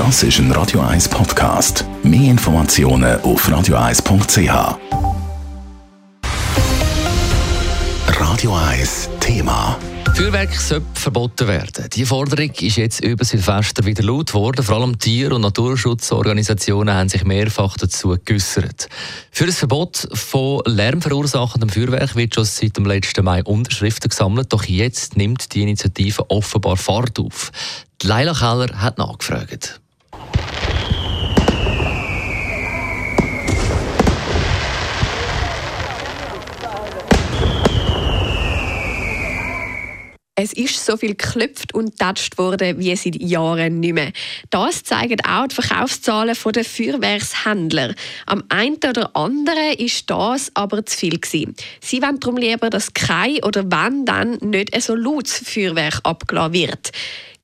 Das ist ein Radio 1 Podcast. Mehr Informationen auf radio1.ch. Radio 1 Thema. Feuerwerk sollte verboten werden. Die Forderung ist jetzt über Silvester wieder laut geworden. Vor allem Tier- und Naturschutzorganisationen haben sich mehrfach dazu geäußert. Für das Verbot von lärmverursachendem Feuerwerk wird schon seit dem letzten Mai Unterschriften gesammelt. Doch jetzt nimmt die Initiative offenbar Fahrt auf. Leila Keller hat nachgefragt. Es ist so viel geklopft und getatscht worden wie seit Jahren nicht mehr. Das zeigen auch die Verkaufszahlen der Feuerwerkshändler. Am einen oder anderen ist das aber zu viel gewesen. Sie wollen darum lieber, dass kein oder wenn dann nicht so lautes Feuerwerk abgeladen wird.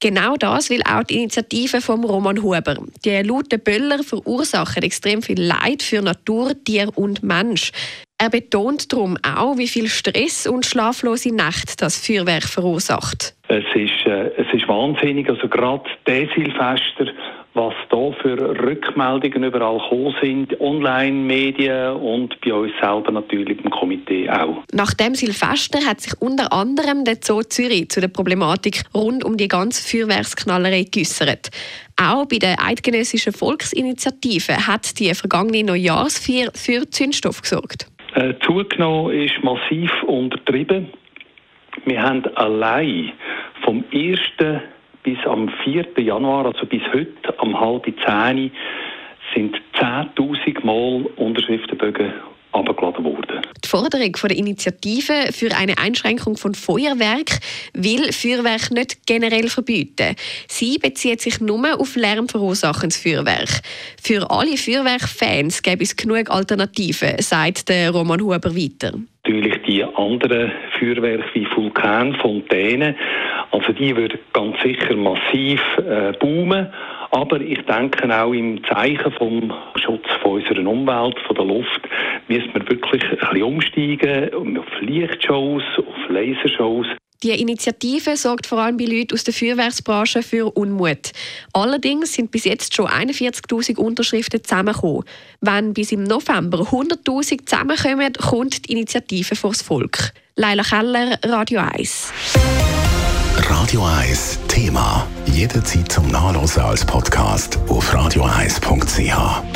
Genau das will auch die Initiative von Roman Huber. Die lauten Böller verursachen extrem viel Leid für Natur, Tier und Mensch. Er betont darum auch, wie viel Stress und schlaflose Nächte das Feuerwerk verursacht. Es ist, äh, es ist wahnsinnig. Also gerade der Silvester, was da für Rückmeldungen überall gekommen sind, Online-Medien und bei uns selber natürlich im Komitee auch. Nach dem Silvester hat sich unter anderem der Zoo Zürich zu der Problematik rund um die ganze Feuerwerksknallerei geäussert. Auch bei der Eidgenössischen Volksinitiative hat die vergangene Neujahrsfeier für Zündstoff gesorgt. Äh, zugenommen ist massiv untertrieben. Wir haben allein vom 1. bis am 4. Januar, also bis heute, am halb zehn, sind 10.000 Mal Unterschriftenbögen abgeladen worden. Die Forderung der Initiative für eine Einschränkung von Feuerwerk will Feuerwerk nicht generell verbieten. Sie bezieht sich nur auf lärmverursachendes Feuerwerk. Für alle Feuerwerkfans gäbe es genug Alternativen, sagt der Roman Huber weiter. Natürlich die anderen Feuerwerke wie Vulkan, Fontänen, also die würden ganz sicher massiv äh, boomen. Aber ich denke auch im Zeichen vom Schutz von unserer Umwelt, von der Luft, müssen wir wirklich ein bisschen umsteigen auf Lichtshows, auf Lasershows. Die Initiative sorgt vor allem bei Leuten aus der Feuerwerksbranche für Unmut. Allerdings sind bis jetzt schon 41.000 Unterschriften zusammengekommen. Wenn bis im November 100.000 zusammenkommen, kommt die Initiative vors Volk. Leila Keller, Radio 1. Radio 1 Thema. Jederzeit zum Nachlesen als Podcast auf radio1.ch.